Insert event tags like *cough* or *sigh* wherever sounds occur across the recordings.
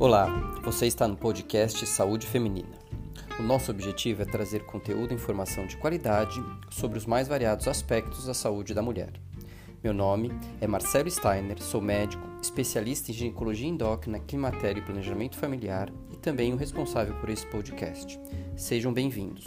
Olá, você está no podcast Saúde Feminina. O nosso objetivo é trazer conteúdo e informação de qualidade sobre os mais variados aspectos da saúde da mulher. Meu nome é Marcelo Steiner, sou médico, especialista em ginecologia endócrina, climatério e planejamento familiar e também o responsável por esse podcast. Sejam bem-vindos.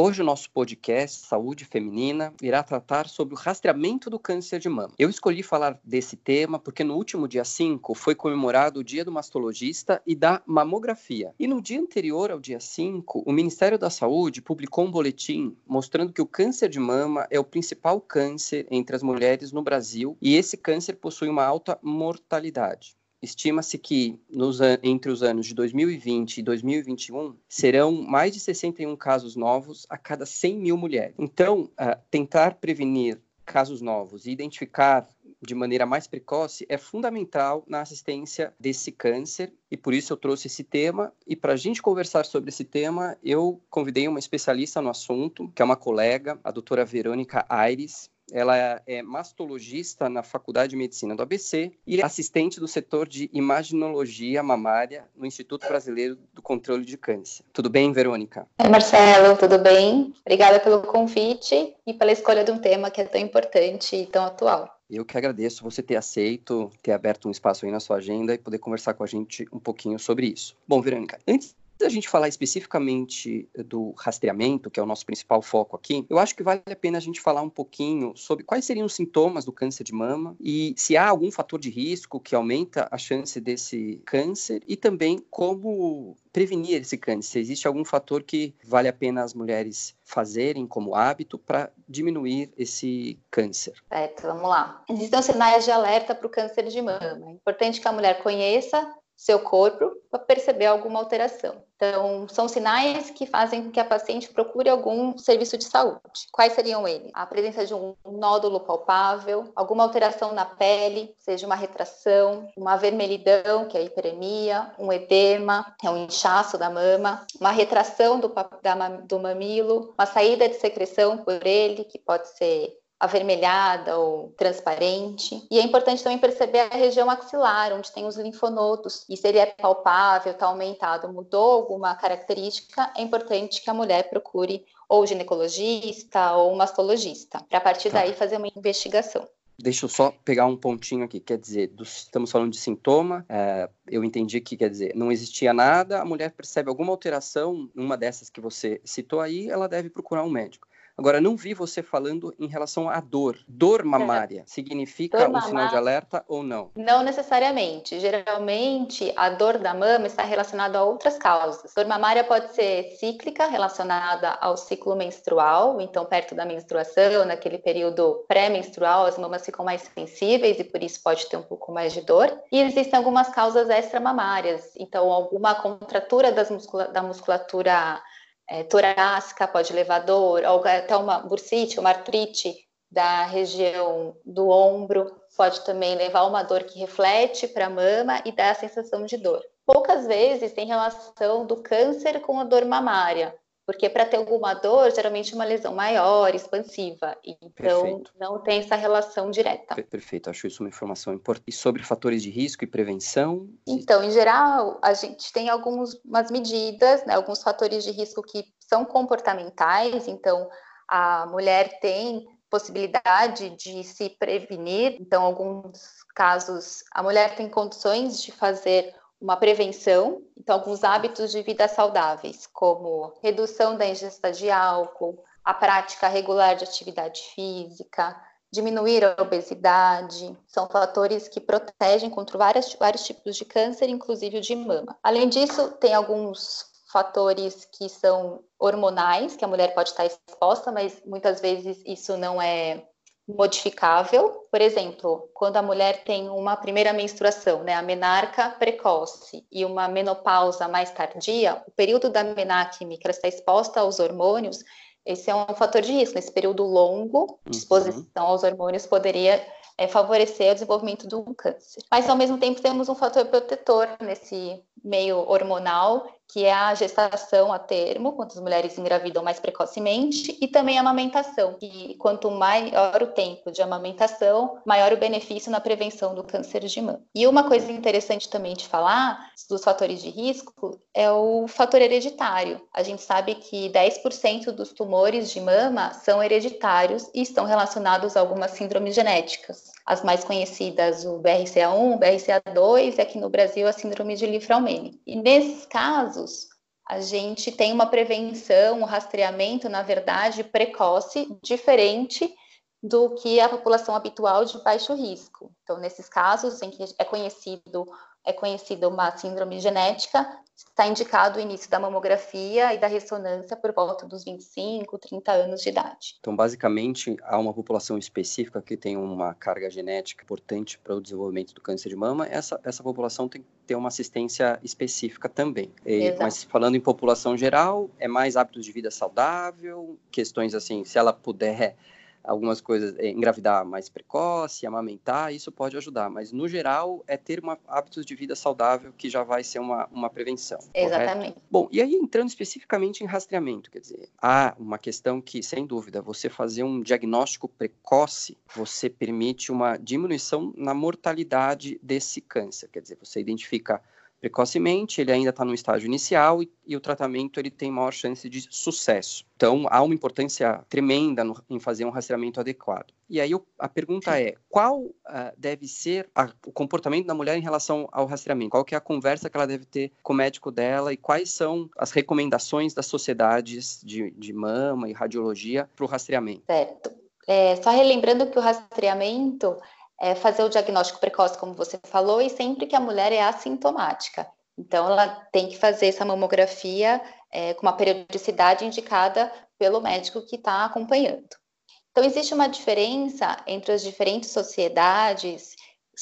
Hoje o nosso podcast Saúde Feminina irá tratar sobre o rastreamento do câncer de mama. Eu escolhi falar desse tema porque no último dia 5 foi comemorado o Dia do Mastologista e da Mamografia. E no dia anterior ao dia 5, o Ministério da Saúde publicou um boletim mostrando que o câncer de mama é o principal câncer entre as mulheres no Brasil e esse câncer possui uma alta mortalidade. Estima-se que nos, entre os anos de 2020 e 2021 serão mais de 61 casos novos a cada 100 mil mulheres. Então, uh, tentar prevenir casos novos e identificar de maneira mais precoce é fundamental na assistência desse câncer e por isso eu trouxe esse tema. E para a gente conversar sobre esse tema, eu convidei uma especialista no assunto, que é uma colega, a doutora Verônica Aires. Ela é mastologista na Faculdade de Medicina do ABC e assistente do setor de imaginologia mamária no Instituto Brasileiro do Controle de Câncer. Tudo bem, Verônica? Oi, Marcelo, tudo bem? Obrigada pelo convite e pela escolha de um tema que é tão importante e tão atual. Eu que agradeço você ter aceito, ter aberto um espaço aí na sua agenda e poder conversar com a gente um pouquinho sobre isso. Bom, Verônica, antes da gente falar especificamente do rastreamento, que é o nosso principal foco aqui, eu acho que vale a pena a gente falar um pouquinho sobre quais seriam os sintomas do câncer de mama e se há algum fator de risco que aumenta a chance desse câncer e também como prevenir esse câncer. Se existe algum fator que vale a pena as mulheres fazerem como hábito para diminuir esse câncer? Certo, vamos lá. Existem sinais de alerta para o câncer de mama. É importante que a mulher conheça seu corpo para perceber alguma alteração. Então, são sinais que fazem com que a paciente procure algum serviço de saúde. Quais seriam eles? A presença de um nódulo palpável, alguma alteração na pele, seja uma retração, uma vermelhidão, que é a hiperemia, um edema, é um inchaço da mama, uma retração do, da, do mamilo, uma saída de secreção por ele, que pode ser avermelhada ou transparente. E é importante também perceber a região axilar, onde tem os linfonodos. E se ele é palpável, está aumentado, mudou alguma característica, é importante que a mulher procure ou ginecologista ou mastologista, para a partir tá. daí fazer uma investigação. Deixa eu só pegar um pontinho aqui, quer dizer, estamos falando de sintoma, é, eu entendi que, quer dizer, não existia nada, a mulher percebe alguma alteração, uma dessas que você citou aí, ela deve procurar um médico. Agora, não vi você falando em relação à dor. Dor *laughs* mamária significa dor um mamária. sinal de alerta ou não? Não necessariamente. Geralmente, a dor da mama está relacionada a outras causas. Dor mamária pode ser cíclica, relacionada ao ciclo menstrual, então, perto da menstruação, naquele período pré-menstrual, as mamas ficam mais sensíveis e por isso pode ter um pouco mais de dor. E existem algumas causas extramamárias, então, alguma contratura muscula da musculatura é, torácica pode levar dor, até uma bursite, uma artrite da região do ombro, pode também levar uma dor que reflete para a mama e dá a sensação de dor. Poucas vezes tem relação do câncer com a dor mamária, porque para ter alguma dor, geralmente é uma lesão maior, expansiva. Então, Perfeito. não tem essa relação direta. Perfeito, acho isso uma informação importante. E sobre fatores de risco e prevenção? Então, em geral, a gente tem algumas medidas, né, alguns fatores de risco que são comportamentais. Então, a mulher tem possibilidade de se prevenir. Então, alguns casos, a mulher tem condições de fazer uma prevenção, então alguns hábitos de vida saudáveis, como redução da ingesta de álcool, a prática regular de atividade física, diminuir a obesidade, são fatores que protegem contra várias, vários tipos de câncer, inclusive o de mama. Além disso, tem alguns fatores que são hormonais, que a mulher pode estar exposta, mas muitas vezes isso não é modificável. Por exemplo, quando a mulher tem uma primeira menstruação, né, a menarca precoce e uma menopausa mais tardia, o período da menacme que ela está exposta aos hormônios, esse é um fator de risco. Esse período longo de uhum. exposição aos hormônios poderia é, favorecer o desenvolvimento de um câncer. Mas, ao mesmo tempo, temos um fator protetor nesse meio hormonal, que é a gestação a termo, quando as mulheres engravidam mais precocemente, e também a amamentação, que quanto maior o tempo de amamentação, maior o benefício na prevenção do câncer de mama. E uma coisa interessante também de falar dos fatores de risco é o fator hereditário. A gente sabe que 10% dos tumores de mama são hereditários e estão relacionados a algumas síndromes genéticas. As mais conhecidas, o BRCA1, o BRCA2 e aqui no Brasil a síndrome de Lifraumene. E nesses casos, a gente tem uma prevenção, um rastreamento, na verdade, precoce, diferente do que a população habitual de baixo risco. Então, nesses casos em que é conhecido é conhecida uma síndrome genética, está indicado o início da mamografia e da ressonância por volta dos 25, 30 anos de idade. Então, basicamente, há uma população específica que tem uma carga genética importante para o desenvolvimento do câncer de mama, essa, essa população tem que ter uma assistência específica também. E, mas falando em população geral, é mais hábitos de vida saudável, questões assim, se ela puder algumas coisas, é, engravidar mais precoce, amamentar, isso pode ajudar, mas no geral é ter uma, hábitos de vida saudável que já vai ser uma, uma prevenção. Exatamente. Correto? Bom, e aí entrando especificamente em rastreamento, quer dizer, há uma questão que, sem dúvida, você fazer um diagnóstico precoce, você permite uma diminuição na mortalidade desse câncer, quer dizer, você identifica precocemente, ele ainda está no estágio inicial e, e, o tratamento ele tem maior chance de sucesso. Então, há uma importância tremenda no, em fazer um rastreamento adequado. E aí a pergunta é, qual uh, deve ser a, o comportamento da mulher em relação ao rastreamento? Qual que é a conversa que ela deve ter com o médico dela e quais são as recomendações das sociedades de, de mama e radiologia para o rastreamento? Certo. É, só relembrando que o rastreamento é fazer o diagnóstico precoce, como você falou, e sempre que a mulher é assintomática. Então, ela tem que fazer essa mamografia é, com uma periodicidade indicada pelo médico que está acompanhando. Então, existe uma diferença entre as diferentes sociedades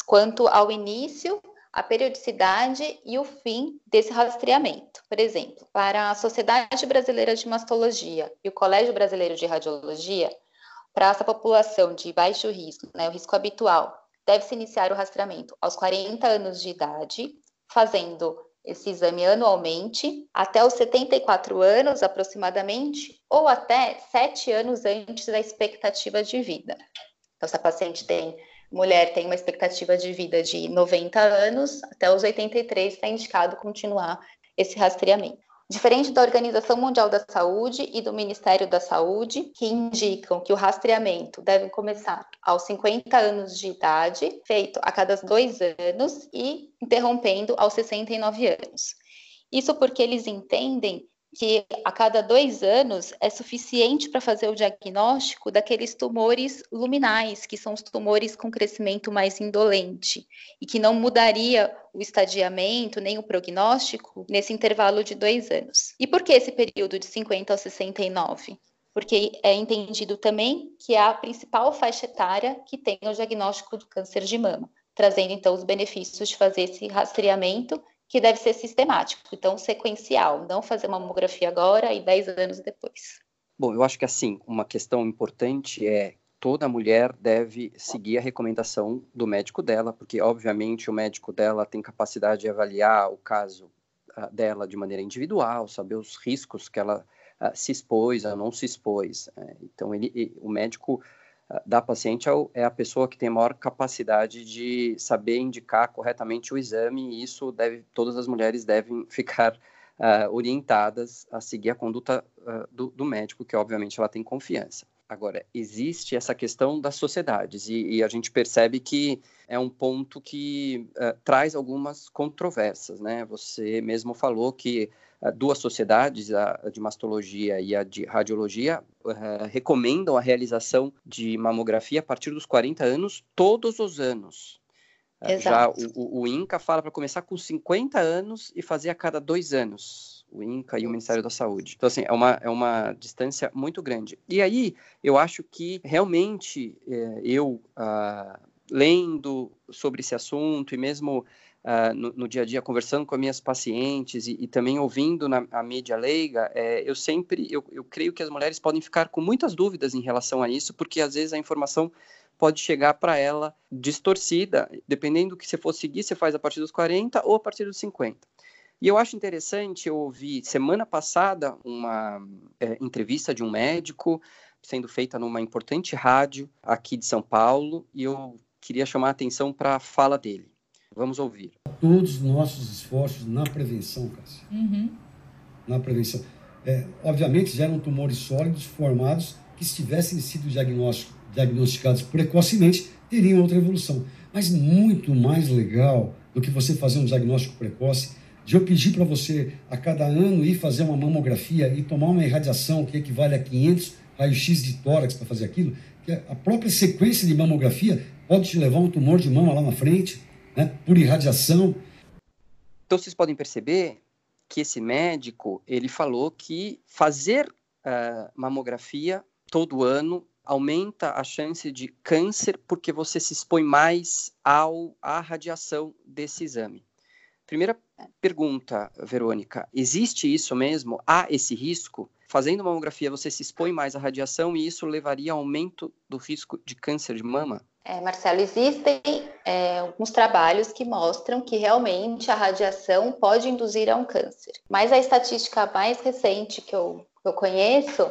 quanto ao início, a periodicidade e o fim desse rastreamento. Por exemplo, para a Sociedade Brasileira de Mastologia e o Colégio Brasileiro de Radiologia, para essa população de baixo risco, né, o risco habitual, deve-se iniciar o rastreamento aos 40 anos de idade, fazendo esse exame anualmente, até os 74 anos aproximadamente, ou até 7 anos antes da expectativa de vida. Então, se a paciente tem, mulher tem uma expectativa de vida de 90 anos, até os 83 está indicado continuar esse rastreamento. Diferente da Organização Mundial da Saúde e do Ministério da Saúde, que indicam que o rastreamento deve começar aos 50 anos de idade, feito a cada dois anos e interrompendo aos 69 anos. Isso porque eles entendem que a cada dois anos é suficiente para fazer o diagnóstico daqueles tumores luminais, que são os tumores com crescimento mais indolente, e que não mudaria o estadiamento nem o prognóstico nesse intervalo de dois anos. E por que esse período de 50 a 69? Porque é entendido também que é a principal faixa etária que tem o diagnóstico do câncer de mama, trazendo então os benefícios de fazer esse rastreamento que deve ser sistemático, então sequencial, não fazer uma mamografia agora e 10 anos depois. Bom, eu acho que assim, uma questão importante é toda mulher deve seguir a recomendação do médico dela, porque obviamente o médico dela tem capacidade de avaliar o caso uh, dela de maneira individual, saber os riscos que ela uh, se expôs ou não se expôs. Uh, então, ele, ele, o médico da paciente é, a pessoa que tem maior capacidade de saber indicar corretamente o exame e isso deve, todas as mulheres devem *laughs* ficar uh, orientadas a seguir a conduta uh, do, do, médico, que obviamente ela tem confiança. Agora, existe essa questão das sociedades e, e a gente percebe que é um ponto que uh, traz algumas controvérsias, né? Você mesmo falou que duas sociedades, a de mastologia e a de radiologia, uh, recomendam a realização de mamografia a partir dos 40 anos, todos os anos. Uh, já o, o, INCA fala para começar com 50 anos e fazer a cada dois anos. O INCA e o Ministério da Saúde. Então, assim, é uma, é uma distância muito grande. E aí, eu acho que realmente eh, eu, uh, lendo sobre esse assunto e mesmo uh, no, no, dia a dia, conversando com as minhas pacientes e, e também ouvindo na a mídia leiga, é, eu sempre, eu, eu creio que as mulheres podem ficar com muitas dúvidas em relação a isso, porque às vezes a informação pode chegar para ela distorcida, dependendo do que você for seguir, você faz a partir dos 40 ou a partir dos 50. E eu acho interessante, eu ouvi semana passada uma é, entrevista de um médico sendo feita numa importante rádio aqui de São Paulo, e eu queria chamar a atenção para a fala dele. Vamos ouvir. Todos os nossos esforços na prevenção, Cássia. Uhum. Na prevenção. É, obviamente, eram tumores sólidos formados que, se tivessem sido diagnosticados precocemente, teriam outra evolução. Mas muito mais legal do que você fazer um diagnóstico precoce de eu pedir para você a cada ano ir fazer uma mamografia e tomar uma irradiação que equivale a 500 raio-x de tórax para fazer aquilo, que a própria sequência de mamografia pode te levar a um tumor de mama lá na frente, né, por irradiação. Então vocês podem perceber que esse médico ele falou que fazer uh, mamografia todo ano aumenta a chance de câncer porque você se expõe mais ao, à radiação desse exame. Primeira pergunta, Verônica: existe isso mesmo? Há esse risco? Fazendo mamografia, você se expõe mais à radiação e isso levaria a aumento do risco de câncer de mama? É, Marcelo, existem é, alguns trabalhos que mostram que realmente a radiação pode induzir a um câncer. Mas a estatística mais recente que eu, eu conheço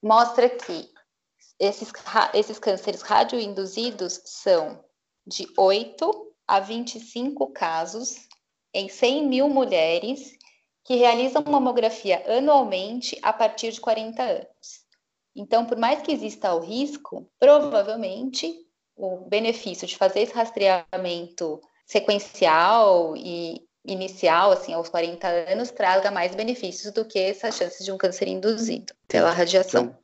mostra que esses, esses cânceres radioinduzidos são de 8 a 25 casos em 100 mil mulheres que realizam mamografia anualmente a partir de 40 anos. Então, por mais que exista o risco, provavelmente o benefício de fazer esse rastreamento sequencial e inicial, assim, aos 40 anos, traga mais benefícios do que essa chance de um câncer induzido pela radiação.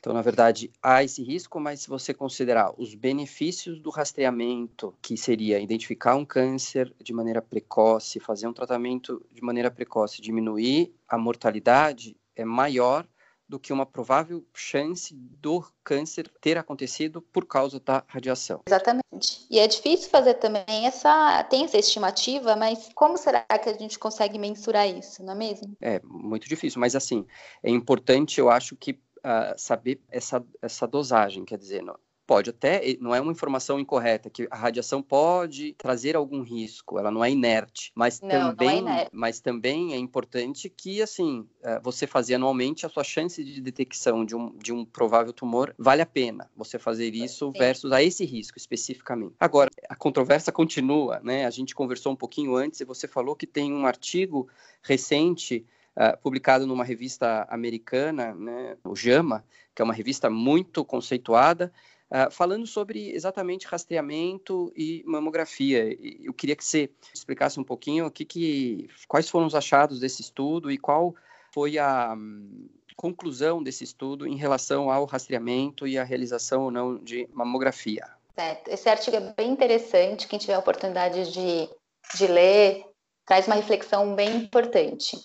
Então, na verdade, há esse risco, mas se você considerar os benefícios do rastreamento, que seria identificar um câncer de maneira precoce, fazer um tratamento de maneira precoce, diminuir a mortalidade, é maior do que uma provável chance do câncer ter acontecido por causa da radiação. Exatamente. E é difícil fazer também essa, tem essa estimativa, mas como será que a gente consegue mensurar isso, não é mesmo? É muito difícil, mas assim, é importante, eu acho que uh, saber essa, essa dosagem, quer dizer, não, pode até, não é uma informação incorreta, que a radiação pode trazer algum risco, ela não é inerte, mas, não, também, não é inerte. mas também é importante que, assim, uh, você fazer anualmente, a sua chance de detecção de um, de um provável tumor vale a pena você fazer isso Sim. versus a esse risco especificamente. Agora, a controvérsia continua, né? A gente conversou um pouquinho antes e você falou que tem um artigo recente uh, publicado numa revista americana, né, o JAMA, que é uma revista muito conceituada, uh, falando sobre exatamente rastreamento e mamografia. Eu queria que você explicasse um pouquinho o que, que quais foram os achados desse estudo e qual foi a um, conclusão desse estudo em relação ao rastreamento e a realização ou não de mamografia. Certo. Esse artigo é bem interessante. Quem tiver a oportunidade de, de ler, traz uma reflexão bem importante.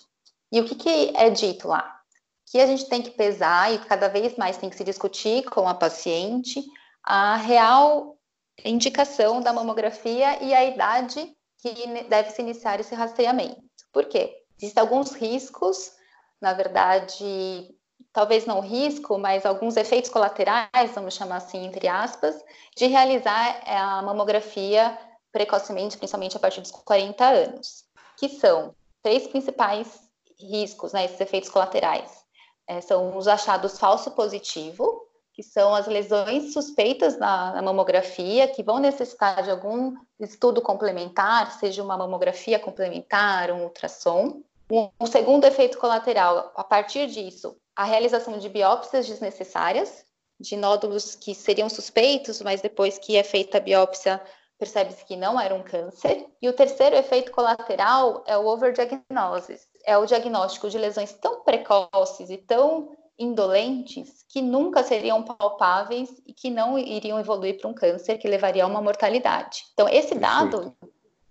E o que, que é dito lá? Que a gente tem que pesar e cada vez mais tem que se discutir com a paciente a real indicação da mamografia e a idade que deve se iniciar esse rastreamento. Por quê? Existem alguns riscos, na verdade, talvez não risco, mas alguns efeitos colaterais, vamos chamar assim, entre aspas, de realizar a mamografia precocemente, principalmente a partir dos 40 anos, que são três principais riscos, né, esses efeitos colaterais, é, são os achados falso positivo, que são as lesões suspeitas na, na, mamografia, que vão necessitar de algum estudo complementar, seja uma mamografia complementar, um ultrassom. Um, um segundo efeito colateral, a partir disso, a realização de biópsias desnecessárias, de nódulos que seriam suspeitos, mas depois que é feita a biópsia, percebe-se que não era um câncer. E o terceiro efeito colateral é o overdiagnosis, é o diagnóstico de lesões tão precoces e tão indolentes que nunca seriam palpáveis e que não iriam evoluir para um câncer que levaria a uma mortalidade. Então, esse dado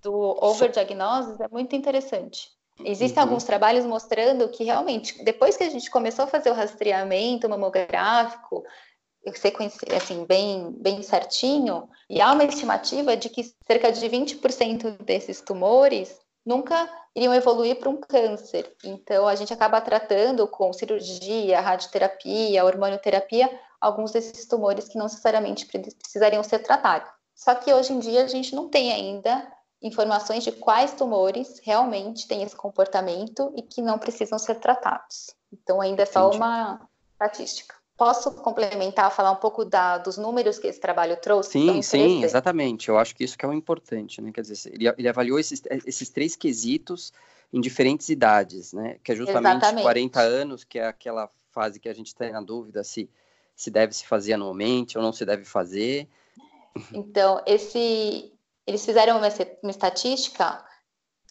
do overdiagnosis é muito interessante. Existem uhum. alguns trabalhos mostrando que realmente, depois que a gente começou a fazer o rastreamento mamográfico, assim, bem, bem certinho, e há uma estimativa de que cerca de 20% desses tumores nunca iriam evoluir para um câncer. Então, a gente acaba tratando com cirurgia, radioterapia, hormonioterapia, alguns desses tumores que não necessariamente precisariam ser tratados. Só que hoje em dia a gente não tem ainda informações de quais tumores realmente têm esse comportamento e que não precisam ser tratados. Então, ainda é só Entendi. uma estatística. Posso complementar, falar um pouco da, dos números que esse trabalho trouxe? Sim, sim, exatamente. Eu acho que isso que é o importante, né? Quer dizer, ele, ele avaliou esses, esses três quesitos em diferentes idades, né? Que é justamente exatamente. 40 anos, que é aquela fase que a gente tem na dúvida se, se deve se fazer anualmente ou não se deve fazer. Então, esse, eles fizeram uma, uma estatística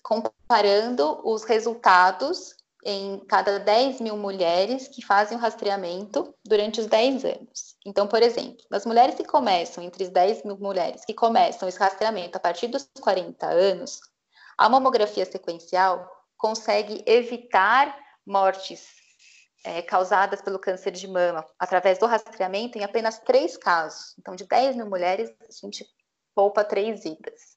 comparando os resultados em cada 10 mil mulheres que fazem o rastreamento durante os 10 anos. Então, por exemplo, nas mulheres que começam, entre as 10 mil mulheres que começam esse rastreamento a partir dos 40 anos, a mamografia sequencial consegue evitar mortes é, causadas pelo câncer de mama através do rastreamento em apenas três casos. Então, de 10 mil mulheres, a gente poupa três vidas.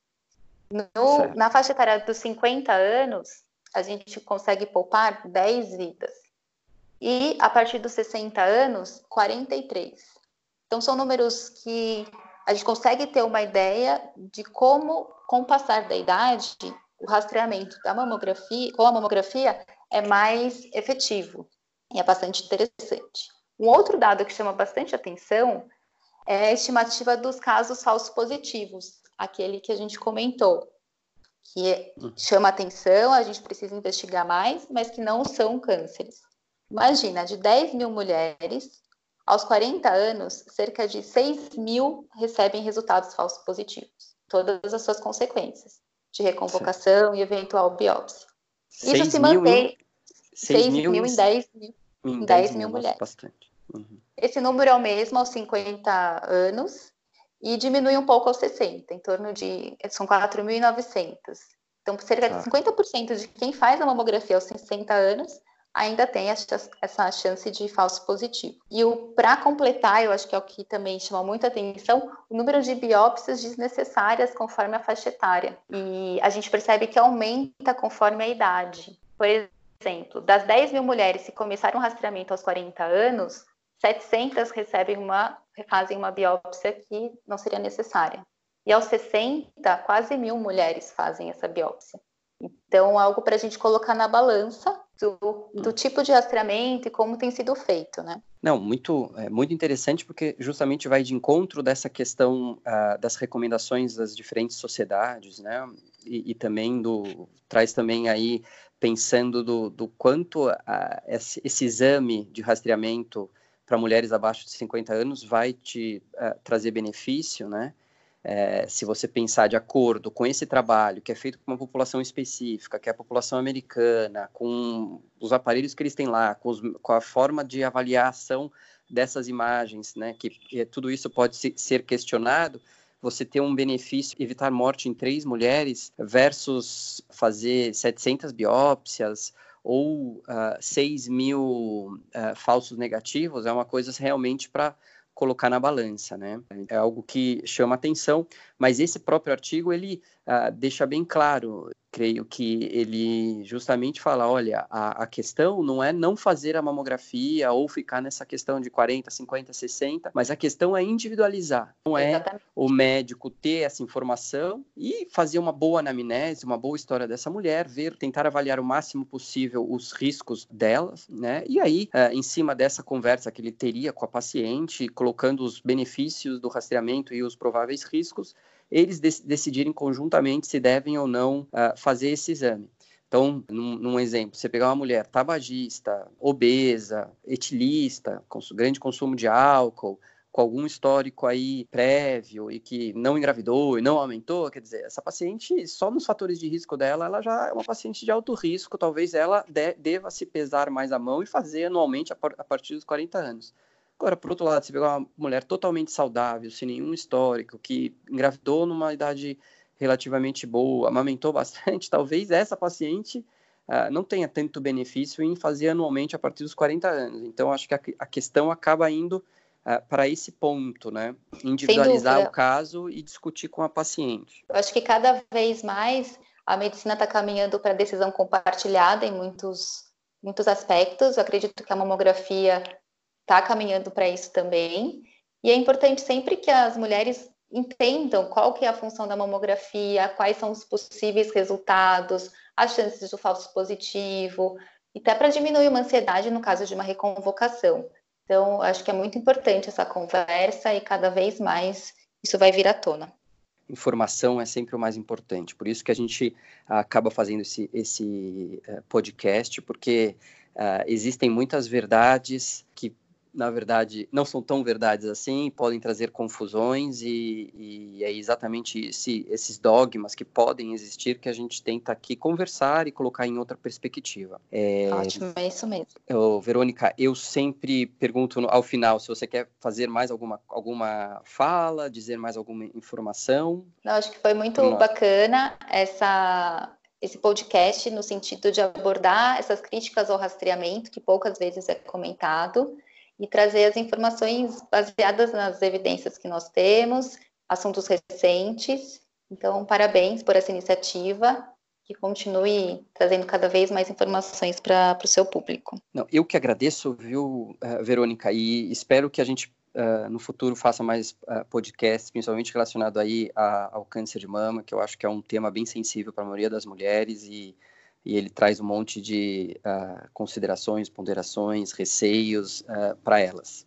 No, na faixa etária dos 50 anos, a gente consegue poupar 10 vidas. E a partir dos 60 anos, 43. Então, são números que a gente consegue ter uma ideia de como, com o passar da idade, o rastreamento da mamografia, com a mamografia, é mais efetivo e é bastante interessante. Um outro dado que chama bastante atenção é a estimativa dos casos falsos positivos, aquele que a gente comentou, que hum. chama atenção, a gente precisa investigar mais, mas que não são cânceres. Imagina, de 10 mil mulheres, aos 40 anos, cerca de 6 mil recebem resultados falsos positivos, todas as suas consequências, de reconvocação e eventual biópsia. Isso se mantém 6 mil, mil em 10 mil, em 10 mil, mil mulheres. Bastante. Uhum. Esse número é o mesmo aos 50 anos e diminui um pouco aos 60, em torno de. São 4.900. Então, cerca ah. de 50% de quem faz a mamografia aos 60 anos ainda tem essa, essa chance de falso positivo. E para completar, eu acho que é o que também chama muita atenção, o número de biópsias desnecessárias conforme a faixa etária. E a gente percebe que aumenta conforme a idade. Por exemplo, das 10 mil mulheres que começaram o rastreamento aos 40 anos, 700 recebem uma, fazem uma biópsia que não seria necessária. E aos 60, quase mil mulheres fazem essa biópsia. Então, algo para a gente colocar na balança do, do, tipo de rastreamento e como tem sido feito, né? Não, muito, é, muito interessante porque justamente vai de encontro dessa questão uh, das recomendações das diferentes sociedades, né? E, e, também do traz também aí pensando do, do quanto a, esse, esse, exame de rastreamento para mulheres abaixo de 50 anos vai te uh, trazer benefício, né? É, se você pensar de acordo com esse trabalho que é feito com uma população específica, que é a população americana, com os aparelhos que eles têm lá, com, os, com a forma de avaliação dessas imagens, né, que, que tudo isso pode se, ser questionado, você ter um benefício, evitar morte em três mulheres versus fazer 700 biópsias ou uh, ah, 6 mil uh, falsos negativos, é uma coisa realmente para colocar na balança, né? É algo que chama atenção, mas esse próprio artigo ele uh, deixa bem claro creio que ele justamente fala, olha, a, a, questão não é não fazer a mamografia ou ficar nessa questão de 40, 50, 60, mas a questão é individualizar. Não é Exatamente. o médico ter essa informação e fazer uma boa anamnese, uma boa história dessa mulher, ver, tentar avaliar o máximo possível os riscos delas, né? E aí, uh, em cima dessa conversa que ele teria com a paciente, colocando os benefícios do rastreamento e os prováveis riscos, eles dec decidirem conjuntamente se devem ou não uh, fazer esse exame. Então, num, num, exemplo, você pegar uma mulher tabagista, obesa, etilista, com grande consumo de álcool, com algum histórico aí prévio e que não engravidou e não aumentou, quer dizer, essa paciente, só nos fatores de risco dela, ela já é uma paciente de alto risco, talvez ela de, deva se pesar mais a mão e fazer anualmente a, a partir dos 40 anos. Agora, por outro lado, você pegar uma mulher totalmente saudável, sem nenhum histórico, que engravidou numa idade relativamente boa, amamentou *laughs* bastante, talvez essa paciente uh, não tenha tanto benefício em fazer anualmente a partir dos 40 anos. Então, acho que a, a questão acaba indo uh, para esse ponto, né? Individualizar o caso e discutir com a paciente. Eu acho que cada vez mais a medicina está caminhando para decisão compartilhada em muitos, muitos aspectos. Eu acredito que a mamografia está caminhando para isso também. E é importante sempre que as mulheres entendam qual que é a função da mamografia, quais são os possíveis resultados, as chances do falso positivo, até para diminuir uma ansiedade no caso de uma reconvocação. Então, acho que é muito importante essa conversa e cada vez mais isso vai vir à tona. Informação é sempre o mais importante, por isso que a gente acaba fazendo esse, esse uh, podcast, porque uh, existem muitas verdades que na verdade, não são tão verdades assim, podem trazer confusões e, e é exatamente esse, esses dogmas que podem existir que a gente tenta aqui conversar e colocar em outra perspectiva. É, Ótimo, é isso mesmo. Eu, Verônica, eu sempre pergunto ao final se você quer fazer mais alguma, alguma fala, dizer mais alguma informação. Não, acho que foi muito bacana essa esse podcast no sentido de abordar essas críticas ao rastreamento, que poucas vezes é comentado, e trazer as informações baseadas nas evidências que nós temos, assuntos recentes. Então, parabéns por essa iniciativa que continue trazendo cada vez mais informações para o seu público. Não, eu que agradeço, viu, uh, Verônica, e espero que a gente uh, no futuro faça mais uh, podcasts, principalmente relacionado aí a, ao câncer de mama, que eu acho que é um tema bem sensível para a maioria das mulheres e e ele traz um monte de uh, considerações, ponderações, receios uh, para elas.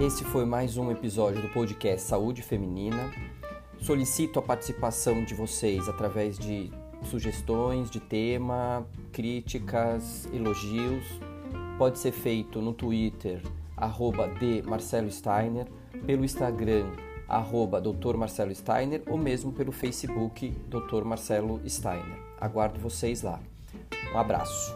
Esse foi mais um episódio do podcast Saúde Feminina. Solicito a participação de vocês através de sugestões de tema, críticas, elogios. Pode ser feito no Twitter, arroba de Marcelo Steiner, pelo Instagram, arroba Dr. Marcelo Steiner ou mesmo pelo Facebook Dr. Marcelo Steiner. Aguardo vocês lá. Um abraço.